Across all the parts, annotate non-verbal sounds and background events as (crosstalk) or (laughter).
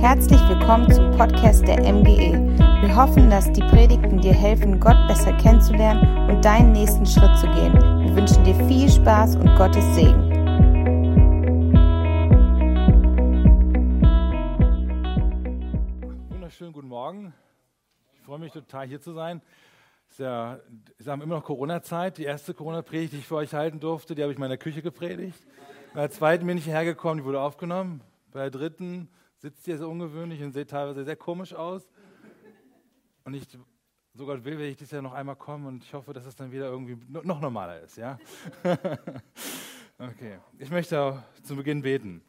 Herzlich willkommen zum Podcast der MGE. Wir hoffen, dass die Predigten dir helfen, Gott besser kennenzulernen und deinen nächsten Schritt zu gehen. Wir wünschen dir viel Spaß und Gottes Segen. Wunderschönen guten Morgen. Ich freue mich total hier zu sein. Es ist ja, ich sage immer noch Corona-Zeit. Die erste Corona-Predigt, die ich für euch halten durfte, die habe ich in meiner Küche gepredigt. Bei der zweiten bin ich hierher gekommen, die wurde aufgenommen. Bei der dritten sitzt ihr so ungewöhnlich und seht teilweise sehr komisch aus. Und ich, so Gott will, werde ich dieses Jahr noch einmal kommen und ich hoffe, dass es dann wieder irgendwie noch normaler ist. Ja? (laughs) okay, ich möchte auch zu Beginn beten.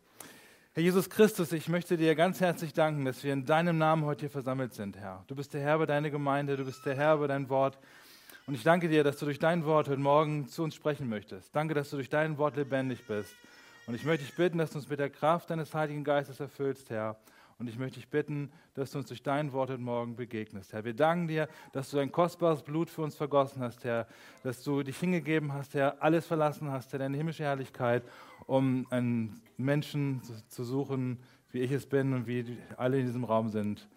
Herr Jesus Christus, ich möchte dir ganz herzlich danken, dass wir in deinem Namen heute hier versammelt sind, Herr. Du bist der Herr über deine Gemeinde, du bist der Herr über dein Wort. Und ich danke dir, dass du durch dein Wort heute Morgen zu uns sprechen möchtest. Danke, dass du durch dein Wort lebendig bist. Und ich möchte dich bitten, dass du uns mit der Kraft deines Heiligen Geistes erfüllst, Herr. Und ich möchte dich bitten, dass du uns durch dein Wort heute Morgen begegnest. Herr, wir danken dir, dass du dein kostbares Blut für uns vergossen hast, Herr. Dass du dich hingegeben hast, Herr, alles verlassen hast, Herr, deine himmlische Herrlichkeit, um einen Menschen zu suchen, wie ich es bin und wie alle in diesem Raum sind.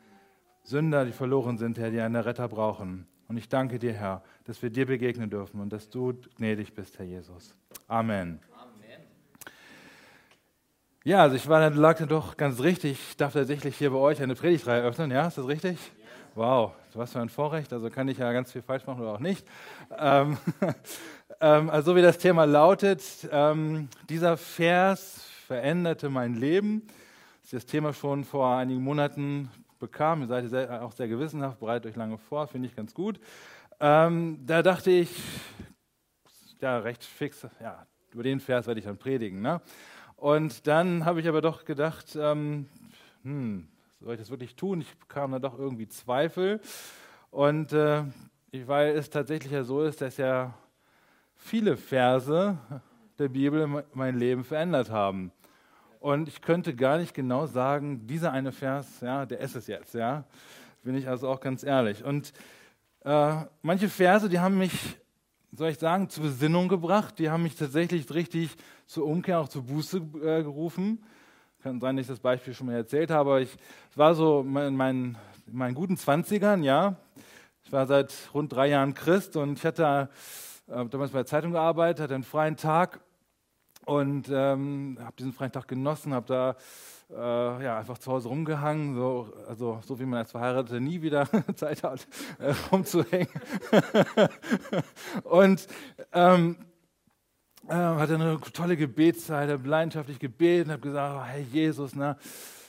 Sünder, die verloren sind, Herr, die einen Retter brauchen. Und ich danke dir, Herr, dass wir dir begegnen dürfen und dass du gnädig bist, Herr Jesus. Amen. Ja, also ich war dann, lag dann doch ganz richtig. Ich darf tatsächlich hier bei euch eine Predigtreihe eröffnen. Ja, ist das richtig? Wow, was für ein Vorrecht. Also kann ich ja ganz viel falsch machen oder auch nicht. Ähm, (laughs) ähm, also so wie das Thema lautet, ähm, dieser Vers veränderte mein Leben. Das ist das Thema schon vor einigen Monaten bekam. Ihr seid sehr, auch sehr gewissenhaft, bereitet euch lange vor, finde ich ganz gut. Ähm, da dachte ich, ja, recht fix, ja, über den Vers werde ich dann predigen. Ne? Und dann habe ich aber doch gedacht, ähm, hm, soll ich das wirklich tun? Ich bekam dann doch irgendwie Zweifel. Und äh, weil es tatsächlich ja so ist, dass ja viele Verse der Bibel mein Leben verändert haben. Und ich könnte gar nicht genau sagen, dieser eine Vers, ja, der ist es jetzt, ja. Bin ich also auch ganz ehrlich. Und äh, manche Verse, die haben mich soll ich sagen, zur Besinnung gebracht. Die haben mich tatsächlich richtig zur Umkehr, auch zur Buße äh, gerufen. Kann sein, dass ich das Beispiel schon mal erzählt habe, aber ich war so in meinen, in meinen guten Zwanzigern, ja. Ich war seit rund drei Jahren Christ und ich hatte äh, damals bei der Zeitung gearbeitet, hatte einen freien Tag und ähm, habe diesen freien Tag genossen, habe da äh, ja, einfach zu Hause rumgehangen, so, also so wie man als Verheiratete nie wieder (laughs) Zeit hat, äh, rumzuhängen. (laughs) und ähm, äh, hatte eine tolle Gebetszeit, habe leidenschaftlich gebeten, habe gesagt, oh, Herr Jesus, na,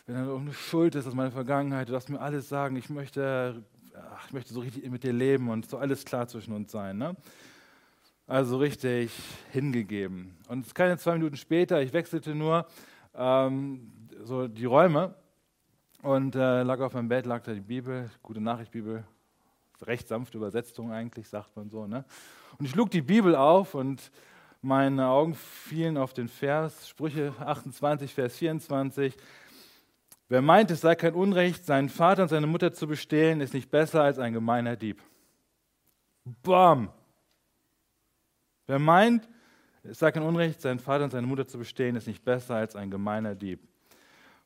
wenn da irgendeine Schuld ist aus meiner Vergangenheit, du darfst mir alles sagen, ich möchte, ach, ich möchte so richtig mit dir leben und so alles klar zwischen uns sein. Ne? Also richtig hingegeben. Und keine zwei Minuten später, ich wechselte nur, ähm, so die Räume und äh, lag auf meinem Bett, lag da die Bibel, gute Nachricht Bibel, recht sanfte Übersetzung eigentlich, sagt man so. Ne? Und ich schlug die Bibel auf und meine Augen fielen auf den Vers, Sprüche 28, Vers 24. Wer meint, es sei kein Unrecht, seinen Vater und seine Mutter zu bestehlen, ist nicht besser als ein gemeiner Dieb. Bam! Wer meint, es sei kein Unrecht, seinen Vater und seine Mutter zu bestehlen, ist nicht besser als ein gemeiner Dieb.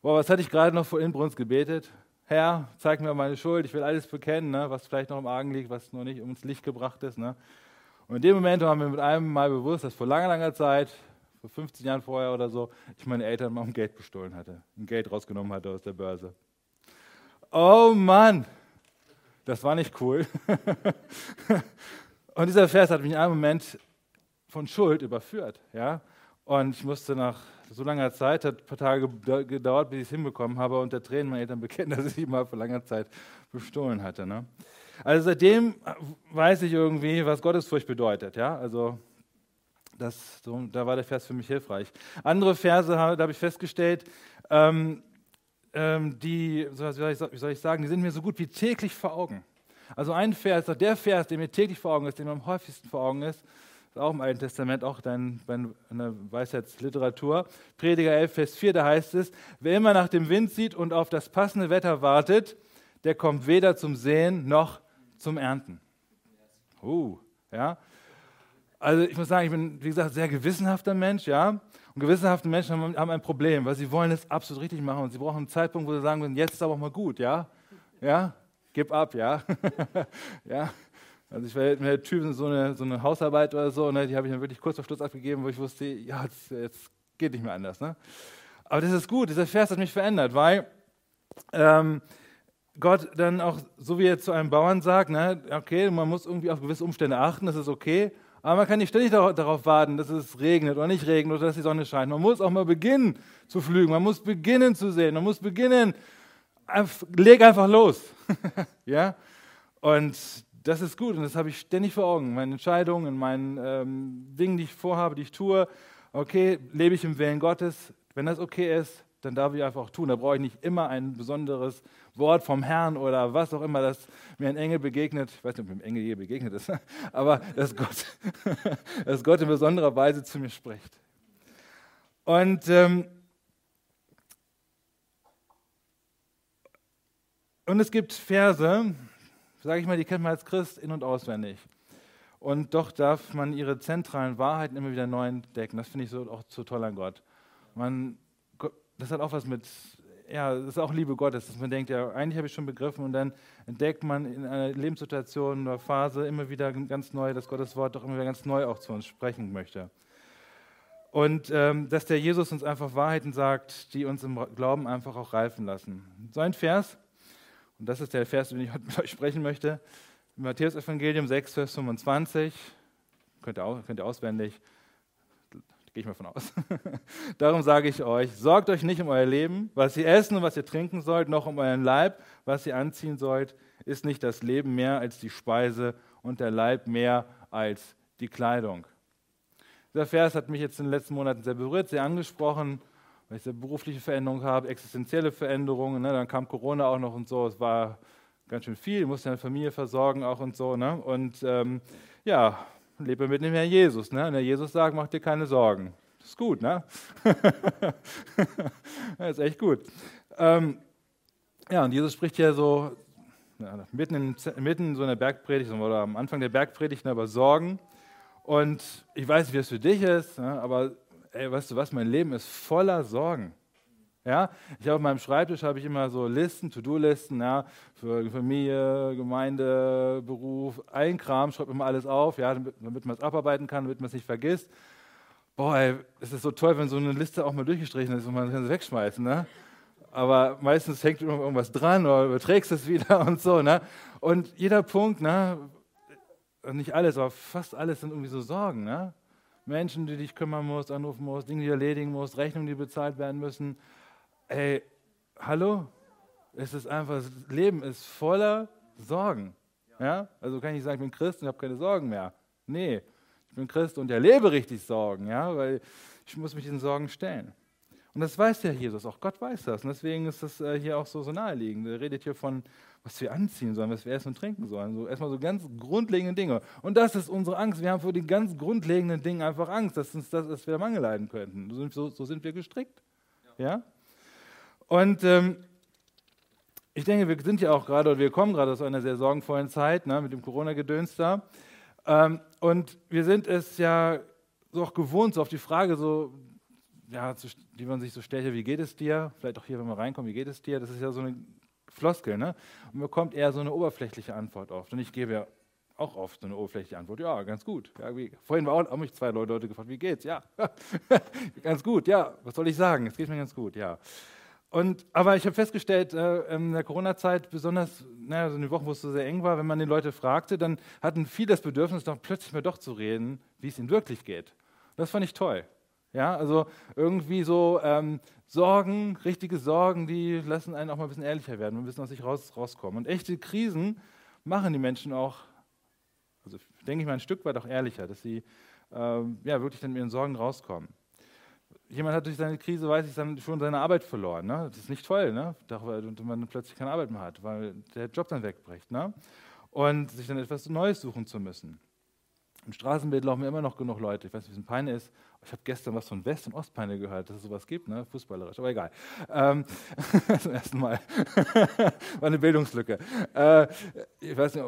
Boah, was hatte ich gerade noch vor Inbrunst gebetet? Herr, zeig mir meine Schuld, ich will alles bekennen, ne, was vielleicht noch im Argen liegt, was noch nicht ums Licht gebracht ist. Ne. Und in dem Moment war mir mit einem Mal bewusst, dass vor langer, langer Zeit, vor 15 Jahren vorher oder so, ich meine Eltern mal um Geld bestohlen hatte, ein Geld rausgenommen hatte aus der Börse. Oh Mann, das war nicht cool. (laughs) Und dieser Vers hat mich in einem Moment von Schuld überführt. Ja? Und ich musste nach so langer Zeit, hat ein paar Tage gedauert, bis ich es hinbekommen habe, unter Tränen meinen Eltern bekennen, (laughs) dass ich sie mal vor langer Zeit bestohlen hatte. Ne? Also seitdem weiß ich irgendwie, was Gottesfurcht bedeutet. Ja? Also das, so, da war der Vers für mich hilfreich. Andere Verse, da habe ich festgestellt, ähm, ähm, die, wie soll, ich, sagen, die sind mir so gut wie täglich vor Augen. Also ein Vers, der Vers, der mir täglich vor Augen ist, der mir am häufigsten vor Augen ist auch im Alten Testament, auch in der Weisheitsliteratur. Prediger 11, Vers 4, da heißt es, wer immer nach dem Wind sieht und auf das passende Wetter wartet, der kommt weder zum Sehen noch zum Ernten. Uh, ja. Also ich muss sagen, ich bin, wie gesagt, sehr gewissenhafter Mensch, ja. Und gewissenhafte Menschen haben, haben ein Problem, weil sie wollen es absolut richtig machen und sie brauchen einen Zeitpunkt, wo sie sagen jetzt ist aber auch mal gut, ja. Ja, gib ab, ja. (laughs) ja. Also ich war mit der Typen so eine, so eine Hausarbeit oder so, ne, die habe ich dann wirklich kurz vor Schluss abgegeben, wo ich wusste, ja, jetzt, jetzt geht nicht mehr anders. Ne? Aber das ist gut, dieser Vers hat mich verändert, weil ähm, Gott dann auch, so wie er zu einem Bauern sagt, ne, okay, man muss irgendwie auf gewisse Umstände achten, das ist okay, aber man kann nicht ständig darauf warten, dass es regnet oder nicht regnet oder dass die Sonne scheint. Man muss auch mal beginnen zu flügen, man muss beginnen zu sehen, man muss beginnen, leg einfach los. (laughs) ja? Und das ist gut und das habe ich ständig vor Augen. Meine Entscheidungen, in meinen ähm, Dingen, die ich vorhabe, die ich tue. Okay, lebe ich im Willen Gottes. Wenn das okay ist, dann darf ich einfach auch tun. Da brauche ich nicht immer ein besonderes Wort vom Herrn oder was auch immer, dass mir ein Engel begegnet. Ich weiß nicht, ob mir ein Engel je begegnet ist, (laughs) aber dass Gott, (laughs) dass Gott in besonderer Weise zu mir spricht. Und ähm, und es gibt Verse, sage ich mal, die kennt man als Christ in- und auswendig. Und doch darf man ihre zentralen Wahrheiten immer wieder neu entdecken. Das finde ich so auch so toll an Gott. Man, das hat auch was mit, ja, das ist auch Liebe Gottes, dass man denkt, ja, eigentlich habe ich schon begriffen und dann entdeckt man in einer Lebenssituation oder Phase immer wieder ganz neu, dass Gottes Wort doch immer wieder ganz neu auch zu uns sprechen möchte. Und ähm, dass der Jesus uns einfach Wahrheiten sagt, die uns im Glauben einfach auch reifen lassen. So ein Vers, und das ist der Vers, den ich heute mit euch sprechen möchte. Matthäus Evangelium 6, Vers 25. Könnt ihr, könnt ihr auswendig. Gehe ich mal von aus. (laughs) Darum sage ich euch, sorgt euch nicht um euer Leben, was ihr essen und was ihr trinken sollt, noch um euren Leib, was ihr anziehen sollt. Ist nicht das Leben mehr als die Speise und der Leib mehr als die Kleidung? Dieser Vers hat mich jetzt in den letzten Monaten sehr berührt, sehr angesprochen weil ich eine berufliche Veränderung habe, existenzielle Veränderungen. Ne? Dann kam Corona auch noch und so. Es war ganz schön viel. Ich musste eine Familie versorgen auch und so. Ne? Und ähm, ja, lebe mit dem Herrn Jesus. Ne? Und der Jesus sagt, mach dir keine Sorgen. Das ist gut, ne? das (laughs) ist echt gut. Ähm, ja, und Jesus spricht ja so ja, mitten, in, mitten in so einer Bergpredigt oder am Anfang der Bergpredigt ne, über Sorgen. Und ich weiß nicht, wie es für dich ist, ne, aber ey, weißt du was, mein Leben ist voller Sorgen. Ja, ich habe auf meinem Schreibtisch habe ich immer so Listen, To-Do-Listen, ja, für Familie, Gemeinde, Beruf, ein Kram, schreibe immer alles auf, ja, damit, man es abarbeiten kann, damit man es nicht vergisst. Boah, ey, es ist so toll, wenn so eine Liste auch mal durchgestrichen ist und man kann sie wegschmeißen, ne? Aber meistens hängt immer irgendwas dran oder überträgst es wieder (laughs) und so, ne? Und jeder Punkt, ne? Nicht alles, aber fast alles sind irgendwie so Sorgen, ne? Menschen, die dich kümmern musst, anrufen musst, Dinge, die erledigen musst, Rechnungen, die bezahlt werden müssen. Ey, hallo? Es ist einfach, das Leben ist voller Sorgen. Ja? Also kann ich nicht sagen, ich bin Christ und habe keine Sorgen mehr. Nee, ich bin Christ und erlebe richtig Sorgen, ja? weil ich muss mich den Sorgen stellen. Und das weiß ja Jesus, auch Gott weiß das. Und deswegen ist das äh, hier auch so, so naheliegend. Er redet hier von was wir anziehen sollen, was wir essen und trinken sollen. So erstmal so ganz grundlegende Dinge. Und das ist unsere Angst. Wir haben vor den ganz grundlegenden Dingen einfach Angst, dass uns das, dass wir Mangel leiden könnten. So, so sind wir gestrickt. Ja? ja? Und ähm, ich denke, wir sind ja auch gerade, oder wir kommen gerade aus einer sehr sorgenvollen Zeit, ne, mit dem Corona-Gedöns da. Ähm, und wir sind es ja so auch gewohnt, so auf die Frage so, ja, die man sich so stellt, wie geht es dir? Vielleicht auch hier, wenn wir reinkommen, wie geht es dir? Das ist ja so eine Floskel, ne? Und man bekommt eher so eine oberflächliche Antwort oft. Und ich gebe ja auch oft so eine oberflächliche Antwort. Ja, ganz gut. Ja, vorhin war auch, auch mich zwei Leute gefragt, wie geht's? Ja, (laughs) ganz gut. Ja, was soll ich sagen? Es geht mir ganz gut. Ja. Und, aber ich habe festgestellt, äh, in der Corona-Zeit, besonders naja, so in den Wochen, wo es so sehr eng war, wenn man die Leute fragte, dann hatten viele das Bedürfnis, doch plötzlich mal doch zu reden, wie es ihnen wirklich geht. Das fand ich toll. Ja, also irgendwie so ähm, Sorgen, richtige Sorgen, die lassen einen auch mal ein bisschen ehrlicher werden, ein bisschen aus sich raus, rauskommen. Und echte Krisen machen die Menschen auch, also denke ich mal, ein Stück weit auch ehrlicher, dass sie ähm, ja, wirklich dann mit ihren Sorgen rauskommen. Jemand hat durch seine Krise, weiß ich, dann schon seine Arbeit verloren. Ne? Das ist nicht toll, ne? und man plötzlich keine Arbeit mehr hat, weil der Job dann wegbricht. Ne? Und sich dann etwas Neues suchen zu müssen. Im Straßenbild laufen immer noch genug Leute. Ich weiß nicht, wie es in Peine ist. Ich habe gestern was von West- und Ostpeine gehört, dass es sowas gibt, ne? fußballerisch, aber egal. Ähm, (laughs) zum ersten Mal. (laughs) War eine Bildungslücke. Äh, ich weiß nicht,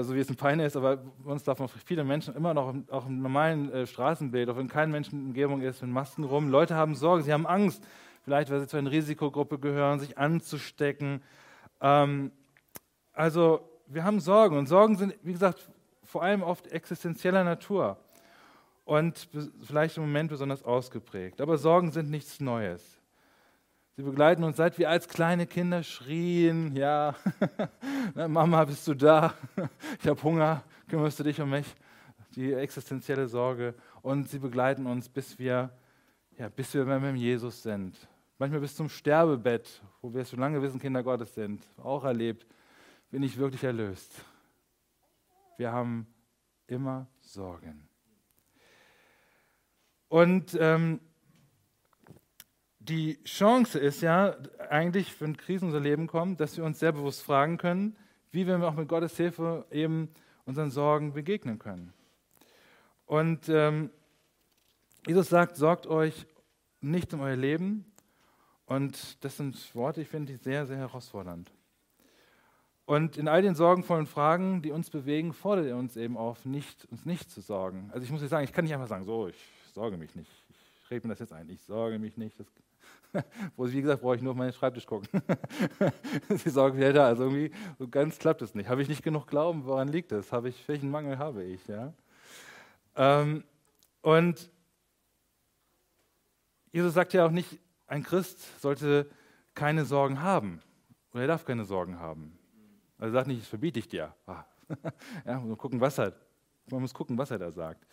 so wie es in Peine ist, aber bei uns laufen viele Menschen immer noch, auch im normalen äh, Straßenbild, auch wenn kein Menschenumgebung ist, mit Masken rum. Leute haben Sorge, sie haben Angst, vielleicht weil sie zu einer Risikogruppe gehören, sich anzustecken. Ähm, also wir haben Sorgen und Sorgen sind, wie gesagt, vor allem oft existenzieller Natur und vielleicht im Moment besonders ausgeprägt. Aber Sorgen sind nichts Neues. Sie begleiten uns, seit wir als kleine Kinder schrien, ja, (laughs) Mama, bist du da? Ich habe Hunger, kümmerst du dich um mich? Die existenzielle Sorge. Und sie begleiten uns, bis wir, ja, bis wir mit Jesus sind. Manchmal bis zum Sterbebett, wo wir schon lange wissen, Kinder Gottes sind, auch erlebt, bin ich wirklich erlöst. Wir haben immer Sorgen. Und ähm, die Chance ist ja eigentlich, wenn Krisen in unser Leben kommen, dass wir uns sehr bewusst fragen können, wie wir auch mit Gottes Hilfe eben unseren Sorgen begegnen können. Und ähm, Jesus sagt, sorgt euch nicht um euer Leben. Und das sind Worte, ich finde, die sehr, sehr herausfordernd. Und in all den sorgenvollen Fragen, die uns bewegen, fordert er uns eben auf, nicht, uns nicht zu sorgen. Also ich muss jetzt sagen, ich kann nicht einfach sagen, so, ich sorge mich nicht. Ich rede mir das jetzt ein, ich sorge mich nicht. Das, (laughs) wie gesagt, brauche ich nur auf meinen Schreibtisch gucken. (laughs) Sie sorgen wieder da. Also irgendwie, so ganz klappt es nicht. Habe ich nicht genug Glauben? Woran liegt das? Habe ich, welchen Mangel habe ich? Ja? Ähm, und Jesus sagt ja auch nicht, ein Christ sollte keine Sorgen haben. Oder er darf keine Sorgen haben. Also sagt nicht, das verbiete ich dir. Ah. (laughs) ja, man, gucken, was er, man muss gucken, was er da sagt.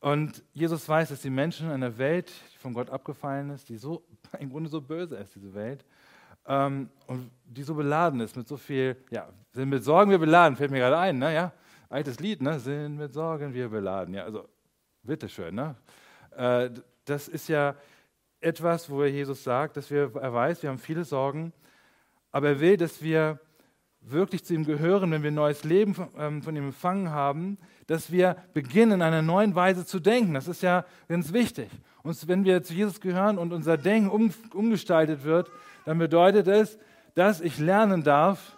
Und Jesus weiß, dass die Menschen in einer Welt, die von Gott abgefallen ist, die so (laughs) im Grunde so böse ist, diese Welt, ähm, und die so beladen ist mit so viel, ja, sind mit Sorgen wir beladen, fällt mir gerade ein, ne, ja, altes Lied, ne, sind mit Sorgen wir beladen, ja, also bitteschön, ne, äh, das ist ja etwas, wo Jesus sagt, dass wir, er weiß, wir haben viele Sorgen, aber er will, dass wir wirklich zu ihm gehören, wenn wir ein neues Leben ähm, von ihm empfangen haben, dass wir beginnen, in einer neuen Weise zu denken. Das ist ja ganz wichtig. Und wenn wir zu Jesus gehören und unser Denken um, umgestaltet wird, dann bedeutet es, dass ich lernen darf,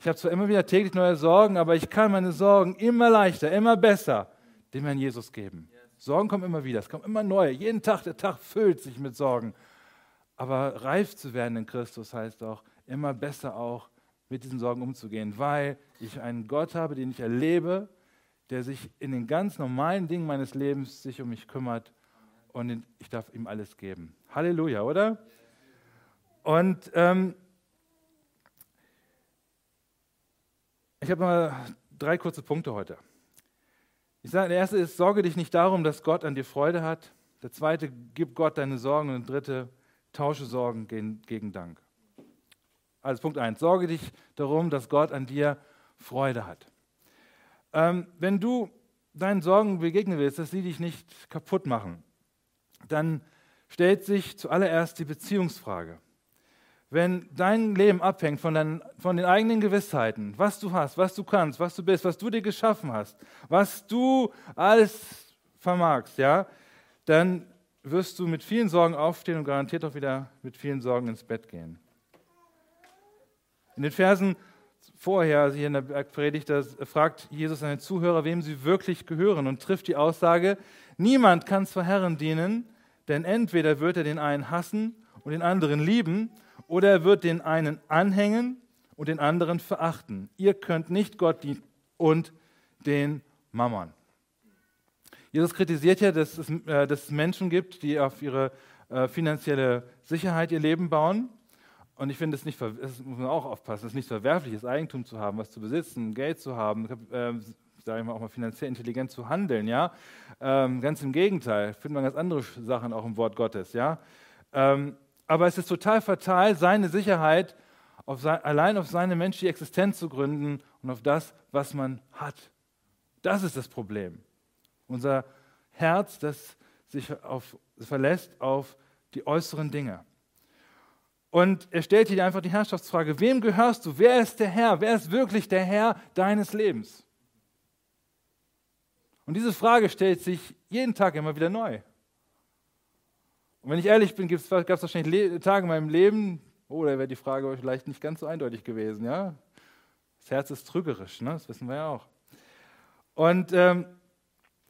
ich habe zwar immer wieder täglich neue Sorgen, aber ich kann meine Sorgen immer leichter, immer besser dem Herrn Jesus geben. Sorgen kommen immer wieder, es kommen immer neue. Jeden Tag, der Tag füllt sich mit Sorgen. Aber reif zu werden in Christus heißt auch, immer besser auch mit diesen Sorgen umzugehen, weil ich einen Gott habe, den ich erlebe, der sich in den ganz normalen Dingen meines Lebens sich um mich kümmert und ich darf ihm alles geben. Halleluja, oder? Und ähm, ich habe mal drei kurze Punkte heute. Ich sage, der erste ist, sorge dich nicht darum, dass Gott an dir Freude hat. Der zweite, gib Gott deine Sorgen. Und der dritte, tausche Sorgen gegen, gegen Dank. Also Punkt 1, sorge dich darum, dass Gott an dir Freude hat. Ähm, wenn du deinen Sorgen begegnen willst, dass sie dich nicht kaputt machen, dann stellt sich zuallererst die Beziehungsfrage. Wenn dein Leben abhängt von, deinen, von den eigenen Gewissheiten, was du hast, was du kannst, was du bist, was du dir geschaffen hast, was du alles vermagst, ja, dann wirst du mit vielen Sorgen aufstehen und garantiert auch wieder mit vielen Sorgen ins Bett gehen. In den Versen vorher, also hier in der Bergpredigt, da fragt Jesus seine Zuhörer, wem sie wirklich gehören und trifft die Aussage, niemand kann zwei Herren dienen, denn entweder wird er den einen hassen und den anderen lieben, oder er wird den einen anhängen und den anderen verachten. Ihr könnt nicht Gott dienen und den Mammon. Jesus kritisiert ja, dass es, äh, dass es Menschen gibt, die auf ihre äh, finanzielle Sicherheit ihr Leben bauen und ich finde, es nicht, das muss man auch aufpassen, es ist nicht verwerfliches Eigentum zu haben, was zu besitzen, Geld zu haben, äh, sage ich mal auch mal finanziell intelligent zu handeln, ja. Ähm, ganz im Gegenteil, findet man ganz andere Sachen auch im Wort Gottes, ja. Ähm, aber es ist total fatal, seine Sicherheit auf sein, allein auf seine menschliche Existenz zu gründen und auf das, was man hat. Das ist das Problem. Unser Herz, das sich auf, verlässt auf die äußeren Dinge. Und er stellt hier einfach die Herrschaftsfrage, wem gehörst du? Wer ist der Herr? Wer ist wirklich der Herr deines Lebens? Und diese Frage stellt sich jeden Tag immer wieder neu. Und wenn ich ehrlich bin, gab es wahrscheinlich Tage in meinem Leben, oh, da wäre die Frage vielleicht nicht ganz so eindeutig gewesen. Ja? Das Herz ist trügerisch, ne? das wissen wir ja auch. Und ähm,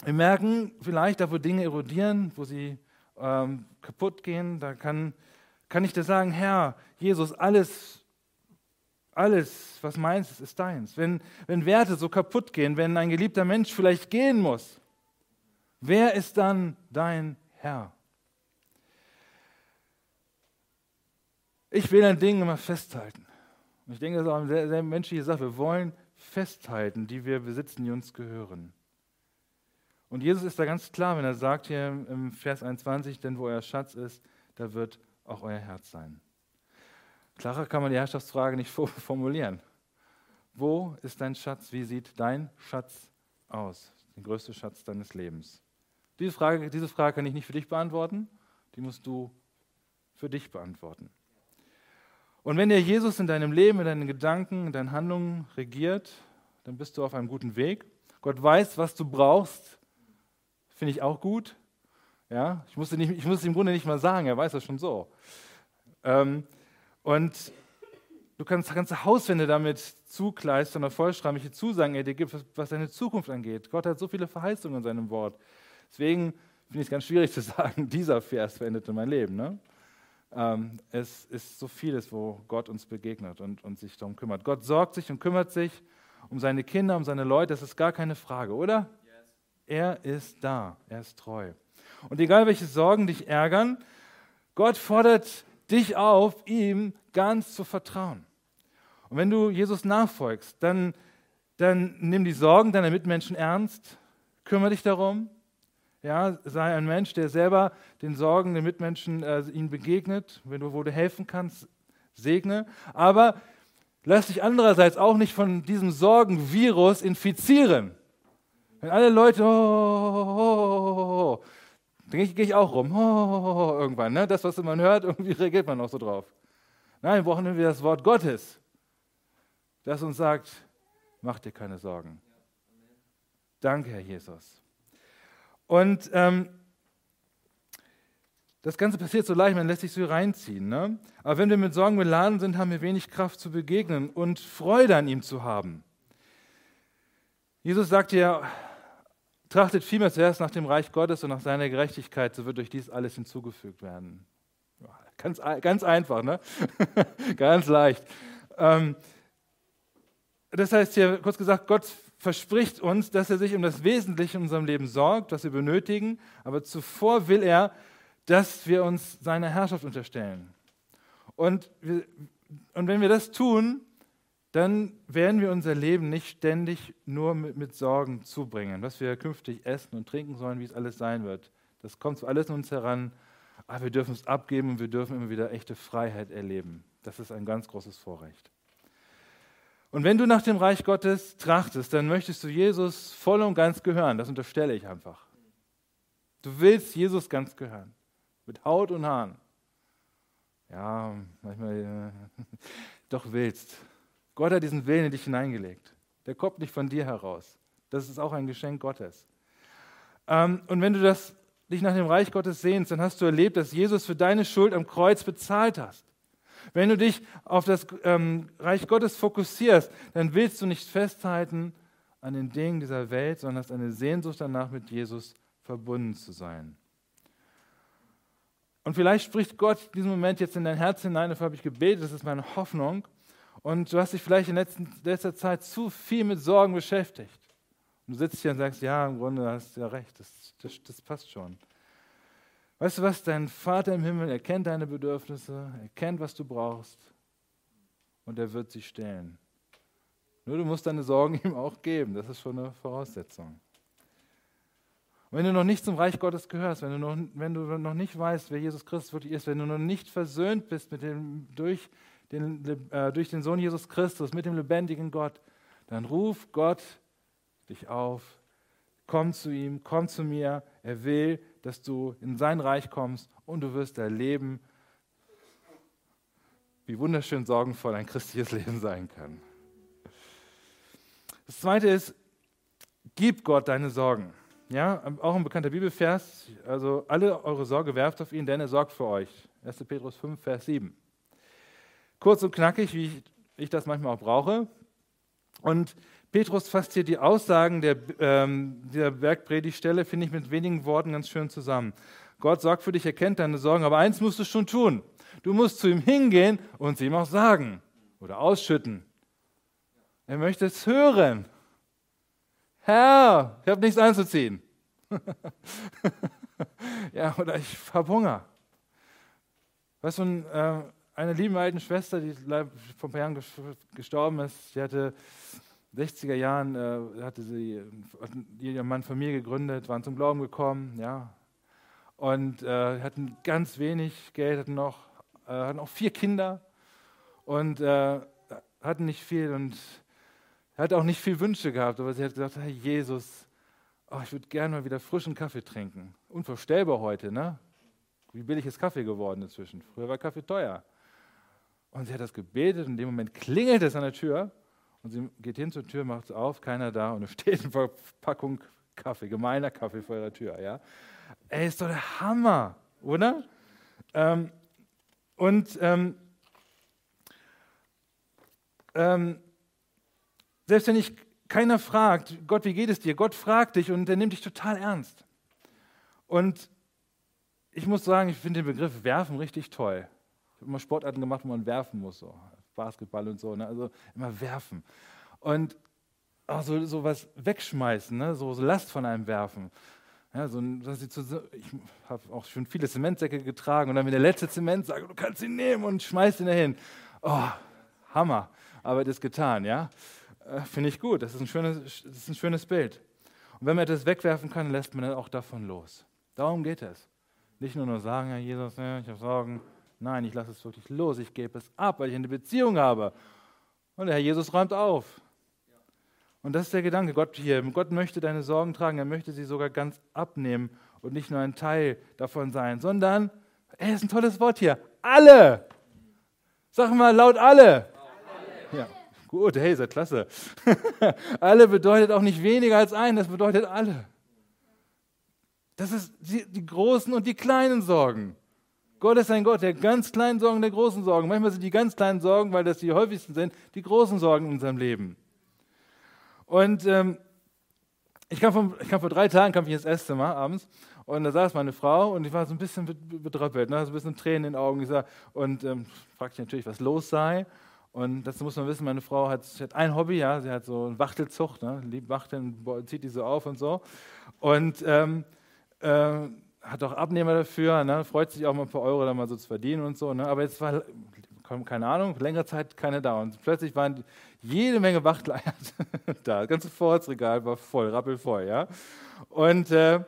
wir merken vielleicht, da wo Dinge erodieren, wo sie ähm, kaputt gehen, da kann, kann ich dir sagen, Herr, Jesus, alles, alles, was meins ist, ist deins. Wenn, wenn Werte so kaputt gehen, wenn ein geliebter Mensch vielleicht gehen muss, wer ist dann dein Herr? Ich will an Dingen immer festhalten. Ich denke, das ist auch eine sehr, sehr menschliche Sache. Wir wollen festhalten, die wir besitzen, die uns gehören. Und Jesus ist da ganz klar, wenn er sagt hier im Vers 21, denn wo euer Schatz ist, da wird auch euer Herz sein. Klarer kann man die Herrschaftsfrage nicht (laughs) formulieren. Wo ist dein Schatz? Wie sieht dein Schatz aus? Der größte Schatz deines Lebens. Diese Frage, diese Frage kann ich nicht für dich beantworten, die musst du für dich beantworten. Und wenn der Jesus in deinem Leben, in deinen Gedanken, in deinen Handlungen regiert, dann bist du auf einem guten Weg. Gott weiß, was du brauchst. Finde ich auch gut. Ja, ich muss, nicht, ich muss es im Grunde nicht mal sagen, er weiß das schon so. Ähm, und du kannst ganze Hauswände damit zukleistern oder vollschreibliche Zusagen er dir gibt, was deine Zukunft angeht. Gott hat so viele Verheißungen in seinem Wort. Deswegen finde ich es ganz schwierig zu sagen, (laughs) dieser Vers veränderte mein Leben. Ne? Ähm, es ist so vieles, wo Gott uns begegnet und, und sich darum kümmert. Gott sorgt sich und kümmert sich um seine Kinder, um seine Leute, das ist gar keine Frage, oder? Yes. Er ist da, er ist treu. Und egal welche Sorgen dich ärgern, Gott fordert dich auf, ihm ganz zu vertrauen. Und wenn du Jesus nachfolgst, dann, dann nimm die Sorgen deiner Mitmenschen ernst, kümmere dich darum, ja, sei ein Mensch, der selber den Sorgen der Mitmenschen äh, ihnen begegnet. Wenn du, wo du helfen kannst, segne. Aber lass dich andererseits auch nicht von diesem Sorgenvirus infizieren. Wenn alle Leute, oh, oh, oh, oh dann gehe ich auch rum, oh, (laughs) irgendwann. Ne? Das, was man hört, (laughs) irgendwie reagiert man auch so drauf. Nein, wir brauchen wir das Wort Gottes, das uns sagt, mach dir keine Sorgen. Danke, Herr Jesus. Und ähm, das Ganze passiert so leicht, man lässt sich so reinziehen. Ne? Aber wenn wir mit Sorgen beladen sind, haben wir wenig Kraft zu begegnen und Freude an ihm zu haben. Jesus sagt ja, trachtet vielmehr zuerst nach dem Reich Gottes und nach seiner Gerechtigkeit, so wird durch dies alles hinzugefügt werden. Ganz, ganz einfach, ne? (laughs) ganz leicht. Ähm, das heißt hier kurz gesagt, Gott verspricht uns, dass er sich um das Wesentliche in unserem Leben sorgt, was wir benötigen, aber zuvor will er, dass wir uns seiner Herrschaft unterstellen. Und, wir, und wenn wir das tun, dann werden wir unser Leben nicht ständig nur mit, mit, Sorgen zubringen, was wir künftig essen und trinken sollen, wie es alles sein wird. Das kommt alles in uns heran, aber wir dürfen es abgeben und wir dürfen immer wieder echte Freiheit erleben. Das ist ein ganz großes Vorrecht. Und wenn du nach dem Reich Gottes trachtest, dann möchtest du Jesus voll und ganz gehören. Das unterstelle ich einfach. Du willst Jesus ganz gehören. Mit Haut und Haaren. Ja, manchmal äh, (laughs) doch willst. Gott hat diesen Willen in dich hineingelegt. Der kommt nicht von dir heraus. Das ist auch ein Geschenk Gottes. Ähm, und wenn du das, dich nach dem Reich Gottes sehnst, dann hast du erlebt, dass Jesus für deine Schuld am Kreuz bezahlt hast. Wenn du dich auf das ähm, Reich Gottes fokussierst, dann willst du nicht festhalten an den Dingen dieser Welt, sondern hast eine Sehnsucht danach, mit Jesus verbunden zu sein. Und vielleicht spricht Gott in diesem Moment jetzt in dein Herz hinein, dafür habe ich gebetet, das ist meine Hoffnung. Und du hast dich vielleicht in letzter, letzter Zeit zu viel mit Sorgen beschäftigt. Und du sitzt hier und sagst, ja, im Grunde hast du ja recht, das, das, das passt schon. Weißt du was? Dein Vater im Himmel erkennt deine Bedürfnisse, erkennt, was du brauchst und er wird sie stellen. Nur du musst deine Sorgen (laughs) ihm auch geben. Das ist schon eine Voraussetzung. Und wenn du noch nicht zum Reich Gottes gehörst, wenn du, noch, wenn du noch nicht weißt, wer Jesus Christus wirklich ist, wenn du noch nicht versöhnt bist mit dem, durch, den, äh, durch den Sohn Jesus Christus, mit dem lebendigen Gott, dann ruf Gott dich auf, komm zu ihm, komm zu mir. Er will, dass du in sein Reich kommst und du wirst erleben, wie wunderschön sorgenvoll ein christliches Leben sein kann. Das zweite ist, gib Gott deine Sorgen. ja, auch ein bekannter Bibelvers. Also alle eure Sorge werft auf ihn, denn er sorgt für euch. 1. Petrus 5, Vers 7. Kurz und knackig, wie ich, ich das manchmal auch brauche. Und Petrus fasst hier die Aussagen der, ähm, der Bergpredigtstelle, finde ich, mit wenigen Worten ganz schön zusammen. Gott sorgt für dich, er kennt deine Sorgen, aber eins musst du schon tun. Du musst zu ihm hingehen und sie ihm auch sagen oder ausschütten. Er möchte es hören. Herr, ich habe nichts anzuziehen. (laughs) ja, oder ich habe Hunger. Weißt du, äh, eine liebe alte Schwester, die vor ein paar Jahren gestorben ist, die hatte 60er Jahren, äh, hatte sie ihr Mann Familie gegründet, waren zum Glauben gekommen, ja, und äh, hatten ganz wenig Geld, hatten noch, äh, hatten auch vier Kinder und äh, hatten nicht viel und hat auch nicht viel Wünsche gehabt, aber sie hat gesagt, hey Jesus, oh, ich würde gerne mal wieder frischen Kaffee trinken. Unvorstellbar heute, ne? Wie billig ist Kaffee geworden inzwischen? Früher war Kaffee teuer. Und sie hat das gebetet und in dem Moment klingelt es an der Tür und sie geht hin zur Tür, macht es auf, keiner da und es steht eine Verpackung Kaffee, gemeiner Kaffee vor ihrer Tür. Ja? Ey, ist doch der Hammer, oder? Ähm, und ähm, ähm, selbst wenn dich keiner fragt, Gott, wie geht es dir? Gott fragt dich und er nimmt dich total ernst. Und ich muss sagen, ich finde den Begriff werfen richtig toll. Ich habe immer Sportarten gemacht, wo man werfen muss, so Basketball und so, ne? also immer werfen. Und auch so, was wegschmeißen, ne? so, so Last von einem werfen. Ja, so, dass ich, ich habe auch schon viele Zementsäcke getragen und dann, wenn der letzte Zement sagt, du kannst ihn nehmen und schmeißt ihn dahin. Oh, Hammer, das ist getan, ja. Äh, Finde ich gut, das ist, ein schönes, das ist ein schönes Bild. Und wenn man etwas wegwerfen kann, lässt man dann auch davon los. Darum geht es. Nicht nur nur sagen, ja, Jesus, ja, ich habe Sorgen. Nein, ich lasse es wirklich los, ich gebe es ab, weil ich eine Beziehung habe. Und der Herr Jesus räumt auf. Und das ist der Gedanke, Gott hier. Gott möchte deine Sorgen tragen, er möchte sie sogar ganz abnehmen und nicht nur ein Teil davon sein, sondern, ey, ist ein tolles Wort hier, alle. Sag mal laut alle. alle. Ja. Gut, hey, seid klasse. (laughs) alle bedeutet auch nicht weniger als ein, das bedeutet alle. Das ist die, die, großen und die kleinen Sorgen. Gott ist ein Gott der ganz kleinen Sorgen, der großen Sorgen. Manchmal sind die ganz kleinen Sorgen, weil das die häufigsten sind, die großen Sorgen in unserem Leben. Und ähm, ich, kam vom, ich kam vor drei Tagen kam ich ins Esszimmer abends und da saß meine Frau und ich war so ein bisschen betröppelt, ne, so ein bisschen Tränen in den Augen. Sag, und ähm, fragte natürlich, was los sei. Und dazu muss man wissen, meine Frau hat, hat ein Hobby, ja, sie hat so eine Wachtelzucht, ne, liebt Wachteln, zieht die so auf und so. Und ähm, äh, hat auch Abnehmer dafür, ne, freut sich auch mal ein paar Euro da mal so zu verdienen und so. Ne, aber jetzt war, keine Ahnung, längere Zeit keine da. Und plötzlich waren jede Menge Wachteleier (laughs) da. Das ganze Vorratsregal war voll, rappelvoll, ja. Und äh,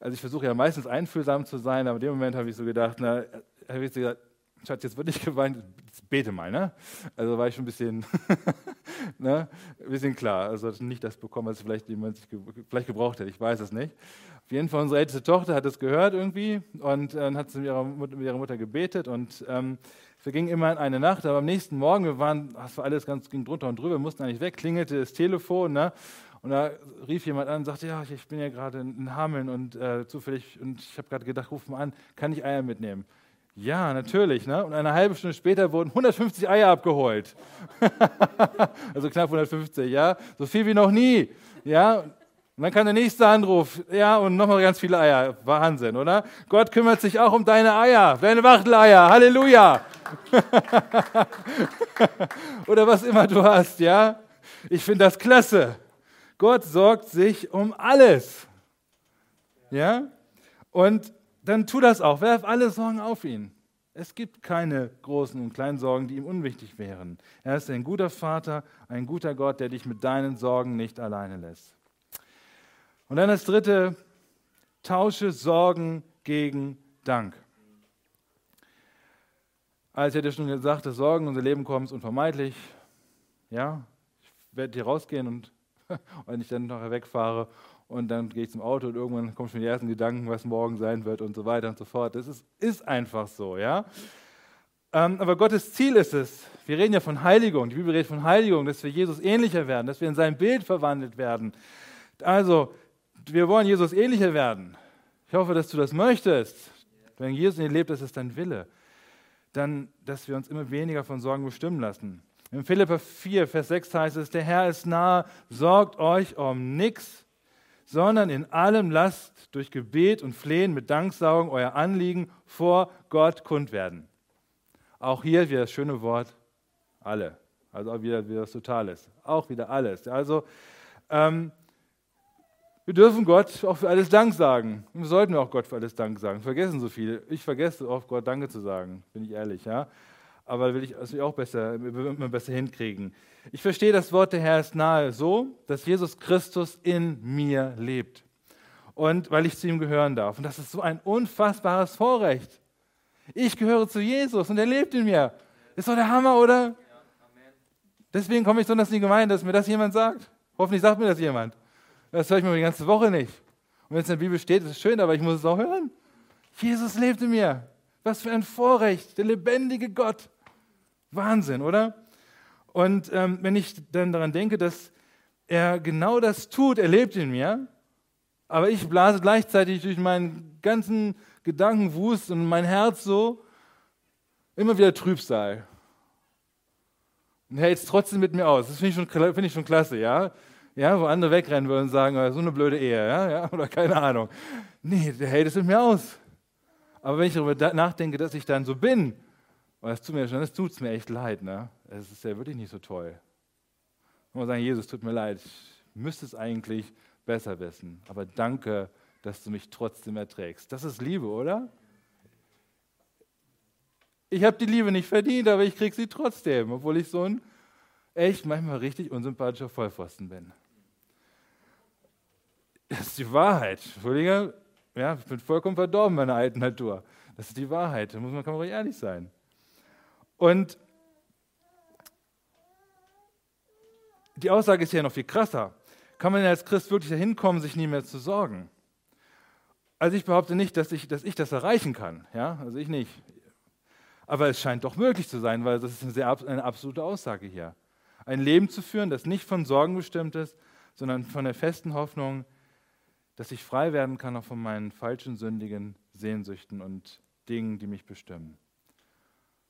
also ich versuche ja meistens einfühlsam zu sein, aber in dem Moment habe ich so gedacht, na, habe ich so gesagt, Schatz, jetzt wird nicht (laughs) geweint, bete mal, ne? Also war ich schon ein bisschen, (laughs) ne? ein bisschen klar. Also nicht das bekommen, was vielleicht jemand sich ge vielleicht gebraucht hätte, ich weiß es nicht. Auf jeden Fall, unsere älteste Tochter hat es gehört irgendwie und äh, hat mit ihrer, mit ihrer Mutter gebetet und ähm, wir gingen immer in eine Nacht, aber am nächsten Morgen, wir waren, das war alles ganz, ging drunter und drüber, wir mussten eigentlich weg, klingelte das Telefon, ne? Und da rief jemand an und sagte, ja, ich bin ja gerade in Hameln und äh, zufällig, und ich habe gerade gedacht, ruf mal an, kann ich Eier mitnehmen? Ja, natürlich. Ne? Und eine halbe Stunde später wurden 150 Eier abgeholt. (laughs) also knapp 150, ja. So viel wie noch nie. Ja. Und dann kam der nächste Anruf. Ja, und nochmal ganz viele Eier. Wahnsinn, oder? Gott kümmert sich auch um deine Eier, deine Wachteleier. Halleluja. (laughs) oder was immer du hast, ja. Ich finde das klasse. Gott sorgt sich um alles. Ja? Und dann tu das auch. Werf alle Sorgen auf ihn. Es gibt keine großen und kleinen Sorgen, die ihm unwichtig wären. Er ist ein guter Vater, ein guter Gott, der dich mit deinen Sorgen nicht alleine lässt. Und dann das dritte, tausche Sorgen gegen Dank. Als ich hatte schon gesagt, dass Sorgen unser Leben kommen, ist unvermeidlich. Ja, ich werde hier rausgehen und (laughs) wenn ich dann nachher wegfahre und dann gehe ich zum Auto und irgendwann kommen schon die ersten Gedanken, was morgen sein wird und so weiter und so fort. Das ist, ist einfach so, ja. Ähm, aber Gottes Ziel ist es, wir reden ja von Heiligung, die Bibel redet von Heiligung, dass wir Jesus ähnlicher werden, dass wir in sein Bild verwandelt werden. Also, wir wollen Jesus ähnlicher werden. Ich hoffe, dass du das möchtest. Wenn Jesus in dir lebt, das ist dein Wille. Dann, dass wir uns immer weniger von Sorgen bestimmen lassen. In Philippa 4, Vers 6 heißt es, der Herr ist nahe, sorgt euch um nichts, sondern in allem lasst durch Gebet und Flehen mit Danksaugen euer Anliegen vor Gott kund werden. Auch hier wieder das schöne Wort, alle. Also auch wieder, wieder was Totales. Auch wieder alles. Also ähm, wir dürfen Gott auch für alles Dank sagen. Wir sollten auch Gott für alles Dank sagen. Vergessen so viele. Ich vergesse oft Gott Danke zu sagen, bin ich ehrlich. Ja? Aber will ich also auch besser, immer besser hinkriegen. Ich verstehe das Wort der Herr ist nahe so, dass Jesus Christus in mir lebt. Und weil ich zu ihm gehören darf. Und das ist so ein unfassbares Vorrecht. Ich gehöre zu Jesus und er lebt in mir. Ist doch der Hammer, oder? Deswegen komme ich so in die Gemeinde, dass mir das jemand sagt. Hoffentlich sagt mir das jemand. Das höre ich mir die ganze Woche nicht. Und wenn es in der Bibel steht, ist es schön, aber ich muss es auch hören. Jesus lebt in mir. Was für ein Vorrecht, der lebendige Gott. Wahnsinn, oder? Und ähm, wenn ich dann daran denke, dass er genau das tut, er lebt in mir, aber ich blase gleichzeitig durch meinen ganzen Gedankenwust und mein Herz so immer wieder Trübsal. Und hält es trotzdem mit mir aus. Das finde ich, find ich schon klasse, ja? ja, wo andere wegrennen würden und sagen, oh, so eine blöde Ehe, ja, ja, (laughs) oder keine Ahnung. Nee, der hält es mit mir aus. Aber wenn ich darüber nachdenke, dass ich dann so bin, und das tut mir das tut es mir echt leid, ne? Es ist ja wirklich nicht so toll. Und man sagen, Jesus, tut mir leid, ich müsste es eigentlich besser wissen, aber danke, dass du mich trotzdem erträgst. Das ist Liebe, oder? Ich habe die Liebe nicht verdient, aber ich kriege sie trotzdem, obwohl ich so ein echt manchmal richtig unsympathischer Vollpfosten bin. Das ist die Wahrheit. Entschuldige, ja, ich bin vollkommen verdorben meiner alten Natur. Das ist die Wahrheit. Da muss man, kann man ehrlich sein. Und die Aussage ist ja noch viel krasser. Kann man denn als Christ wirklich dahin kommen, sich nie mehr zu sorgen? Also ich behaupte nicht, dass ich, dass ich das erreichen kann. Ja? Also ich nicht. Aber es scheint doch möglich zu sein, weil das ist eine, sehr, eine absolute Aussage hier. Ein Leben zu führen, das nicht von Sorgen bestimmt ist, sondern von der festen Hoffnung, dass ich frei werden kann auch von meinen falschen, sündigen Sehnsüchten und Dingen, die mich bestimmen.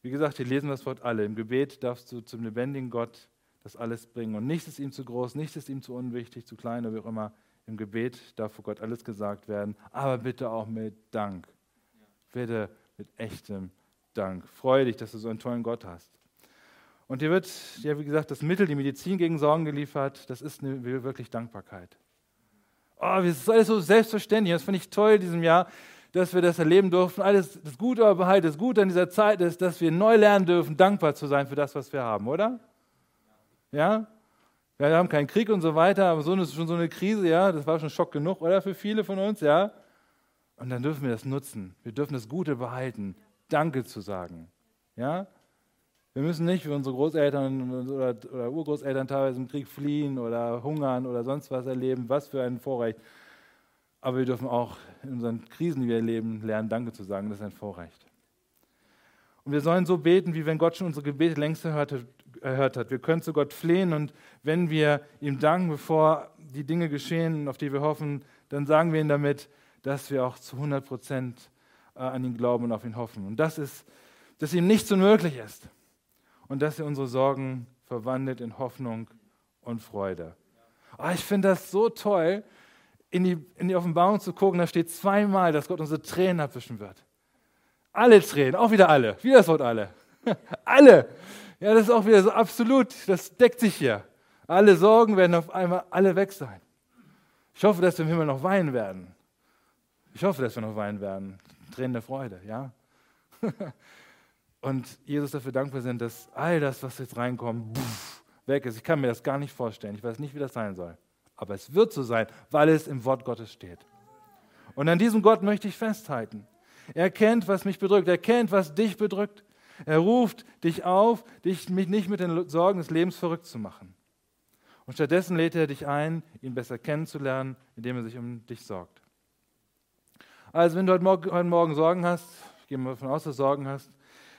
Wie gesagt, hier lesen wir das Wort alle. Im Gebet darfst du zum lebendigen Gott das alles bringen. Und nichts ist ihm zu groß, nichts ist ihm zu unwichtig, zu klein oder wie auch immer. Im Gebet darf vor Gott alles gesagt werden, aber bitte auch mit Dank. Bitte mit echtem Dank. Freue dich, dass du so einen tollen Gott hast. Und dir wird, ja, wie gesagt, das Mittel, die Medizin gegen Sorgen geliefert. Das ist eine, wirklich Dankbarkeit. Oh, das ist alles so selbstverständlich. Das finde ich toll in diesem Jahr, dass wir das erleben durften. Alles das Gute aber halt, das Gute an dieser Zeit ist, dass wir neu lernen dürfen, dankbar zu sein für das, was wir haben, oder? Ja? Wir haben keinen Krieg und so weiter, aber so ist schon so eine Krise, ja, das war schon Schock genug, oder? Für viele von uns, ja? Und dann dürfen wir das nutzen. Wir dürfen das Gute behalten, Danke zu sagen. Ja? Wir müssen nicht wie unsere Großeltern oder, Urgroßeltern teilweise im Krieg fliehen oder hungern oder sonst was erleben. Was für ein Vorrecht. Aber wir dürfen auch in unseren Krisen, die wir erleben, lernen, Danke zu sagen. Das ist ein Vorrecht. Und wir sollen so beten, wie wenn Gott schon unsere Gebete längst erhört, erhört hat. Wir können zu Gott flehen und wenn wir ihm danken, bevor die Dinge geschehen, auf die wir hoffen, dann sagen wir ihm damit, dass wir auch zu 100 Prozent äh, an ihn glauben und auf ihn hoffen. Und das ist, dass ihm nichts unmöglich ist und dass er unsere Sorgen verwandelt in Hoffnung und Freude. Oh, ich finde das so toll, in die, in die Offenbarung zu gucken. Da steht zweimal, dass Gott unsere Tränen abwischen wird. Alle Tränen, auch wieder alle. Wie das Wort alle. (laughs) alle. Ja, das ist auch wieder so absolut, das deckt sich hier. Alle Sorgen werden auf einmal alle weg sein. Ich hoffe, dass wir im Himmel noch weinen werden. Ich hoffe, dass wir noch weinen werden. Tränen der Freude, ja. (laughs) Und Jesus dafür dankbar sind, dass all das, was jetzt reinkommt, weg ist. Ich kann mir das gar nicht vorstellen. Ich weiß nicht, wie das sein soll. Aber es wird so sein, weil es im Wort Gottes steht. Und an diesem Gott möchte ich festhalten. Er kennt, was mich bedrückt. Er kennt, was dich bedrückt. Er ruft dich auf, dich nicht mit den Sorgen des Lebens verrückt zu machen. Und stattdessen lädt er dich ein, ihn besser kennenzulernen, indem er sich um dich sorgt. Also, wenn du heute Morgen, heute Morgen Sorgen hast, ich gehe mal davon aus, dass du Sorgen hast,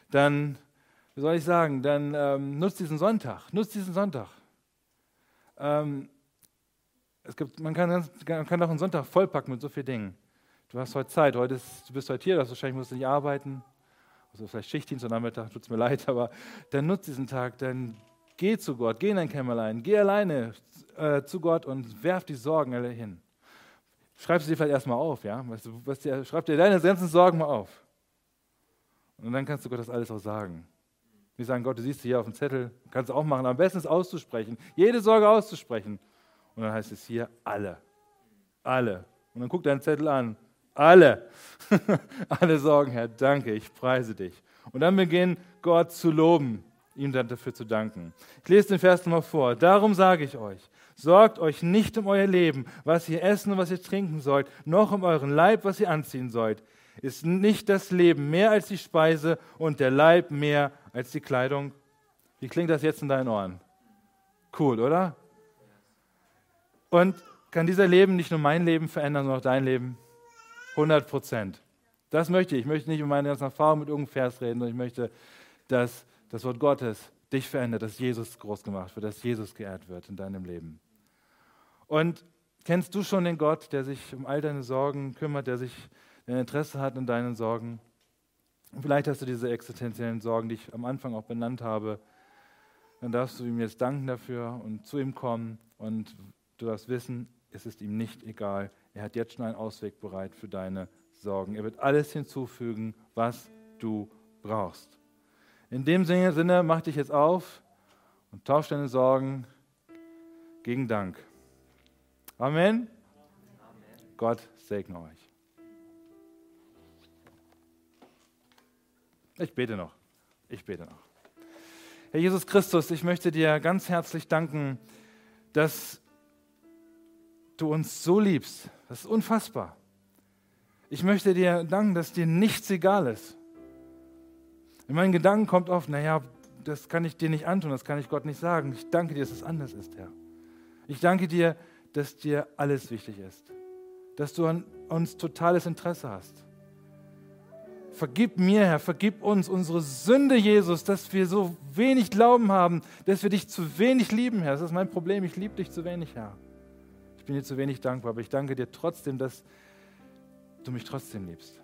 dann, wie soll ich sagen, dann ähm, nutzt diesen Sonntag, nutzt diesen Sonntag. Ähm, es gibt, man, kann, man kann auch einen Sonntag vollpacken mit so vielen Dingen. Du hast heute Zeit, heute ist, du bist heute hier, du hast wahrscheinlich musst du nicht arbeiten, also vielleicht Schichtdienst am Nachmittag, tut es mir leid, aber dann nutzt diesen Tag, dann geh zu Gott, geh in dein Kämmerlein, geh alleine äh, zu Gott und werf die Sorgen alle hin. Schreib sie dir vielleicht erstmal auf, ja? Du, was dir, schreib dir deine ganzen Sorgen mal auf. Und dann kannst du Gott das alles auch sagen. Nicht sagen, Gott, du siehst hier auf dem Zettel, kannst du auch machen. Am besten ist auszusprechen, jede Sorge auszusprechen. Und dann heißt es hier alle. Alle. Und dann guck deinen Zettel an. Alle. (laughs) Alle Sorgen, Herr, danke, ich preise dich. Und dann beginnen Gott zu loben, ihm dann dafür zu danken. Ich lese den Vers nochmal vor. Darum sage ich euch, sorgt euch nicht um euer Leben, was ihr essen und was ihr trinken sollt, noch um euren Leib, was ihr anziehen sollt. Ist nicht das Leben mehr als die Speise und der Leib mehr als die Kleidung? Wie klingt das jetzt in deinen Ohren? Cool, oder? Und kann dieser Leben nicht nur mein Leben verändern, sondern auch dein Leben? 100 Prozent. Das möchte ich. Ich möchte nicht um meine ganzen Erfahrungen mit irgendeinem Vers reden, sondern ich möchte, dass das Wort Gottes dich verändert, dass Jesus groß gemacht wird, dass Jesus geehrt wird in deinem Leben. Und kennst du schon den Gott, der sich um all deine Sorgen kümmert, der sich ein Interesse hat an deinen Sorgen? Und vielleicht hast du diese existenziellen Sorgen, die ich am Anfang auch benannt habe. Dann darfst du ihm jetzt danken dafür und zu ihm kommen und du darfst wissen, es ist ihm nicht egal. Er hat jetzt schon einen Ausweg bereit für deine Sorgen. Er wird alles hinzufügen, was du brauchst. In dem Sinne, mach dich jetzt auf und tausch deine Sorgen gegen Dank. Amen. Amen. Gott segne euch. Ich bete noch. Ich bete noch. Herr Jesus Christus, ich möchte dir ganz herzlich danken, dass du uns so liebst. Das ist unfassbar. Ich möchte dir danken, dass dir nichts egal ist. In meinen Gedanken kommt oft, naja, das kann ich dir nicht antun, das kann ich Gott nicht sagen. Ich danke dir, dass es anders ist, Herr. Ich danke dir, dass dir alles wichtig ist. Dass du an uns totales Interesse hast. Vergib mir, Herr, vergib uns unsere Sünde, Jesus, dass wir so wenig Glauben haben, dass wir dich zu wenig lieben, Herr. Das ist mein Problem. Ich liebe dich zu wenig, Herr bin dir zu wenig dankbar, aber ich danke dir trotzdem, dass du mich trotzdem liebst.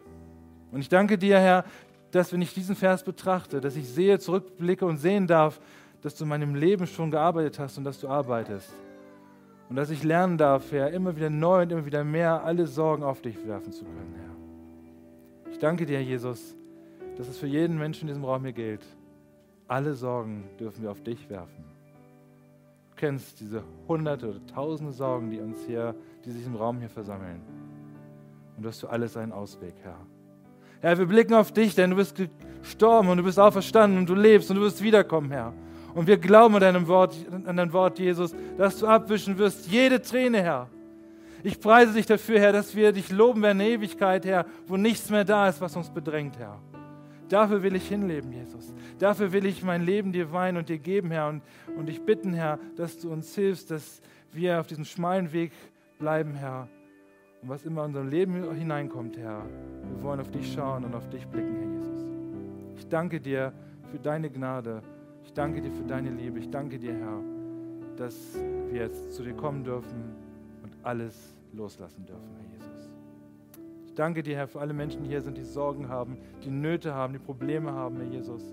Und ich danke dir, Herr, dass wenn ich diesen Vers betrachte, dass ich sehe, zurückblicke und sehen darf, dass du in meinem Leben schon gearbeitet hast und dass du arbeitest. Und dass ich lernen darf, Herr, immer wieder neu und immer wieder mehr alle Sorgen auf dich werfen zu können, Herr. Ich danke dir, Jesus, dass es für jeden Menschen in diesem Raum hier gilt. Alle Sorgen dürfen wir auf dich werfen kennst diese hunderte oder tausende Sorgen, die uns hier, die sich im Raum hier versammeln. Und du hast für alles einen Ausweg, Herr. Herr, wir blicken auf dich, denn du bist gestorben und du bist auferstanden und du lebst und du wirst wiederkommen, Herr. Und wir glauben an deinem Wort, an dein Wort, Jesus, dass du abwischen wirst jede Träne, Herr. Ich preise dich dafür, Herr, dass wir dich loben werden in Ewigkeit, Herr, wo nichts mehr da ist, was uns bedrängt, Herr. Dafür will ich hinleben, Jesus. Dafür will ich mein Leben dir weihen und dir geben, Herr. Und, und ich bitten, Herr, dass du uns hilfst, dass wir auf diesem schmalen Weg bleiben, Herr. Und was immer in unser Leben hineinkommt, Herr, wir wollen auf dich schauen und auf dich blicken, Herr Jesus. Ich danke dir für deine Gnade. Ich danke dir für deine Liebe. Ich danke dir, Herr, dass wir jetzt zu dir kommen dürfen und alles loslassen dürfen, Herr danke dir, Herr, für alle Menschen, die hier sind, die Sorgen haben, die Nöte haben, die Probleme haben, Herr Jesus.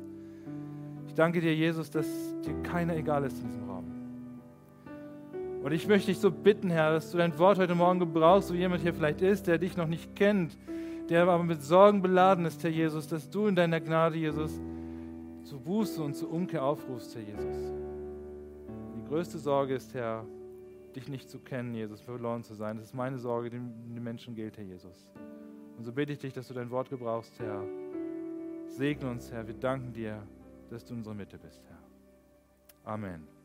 Ich danke dir, Jesus, dass dir keiner egal ist in diesem Raum. Und ich möchte dich so bitten, Herr, dass du dein Wort heute Morgen gebrauchst, so jemand hier vielleicht ist, der dich noch nicht kennt, der aber mit Sorgen beladen ist, Herr Jesus, dass du in deiner Gnade, Jesus, zu Buße und zur Umkehr aufrufst, Herr Jesus. Die größte Sorge ist, Herr, dich nicht zu kennen, Jesus, verloren zu sein. Das ist meine Sorge, die den Menschen gilt, Herr Jesus. Und so bitte ich dich, dass du dein Wort gebrauchst, Herr. Segne uns, Herr. Wir danken dir dass du in unserer Mitte bist, Herr. Amen.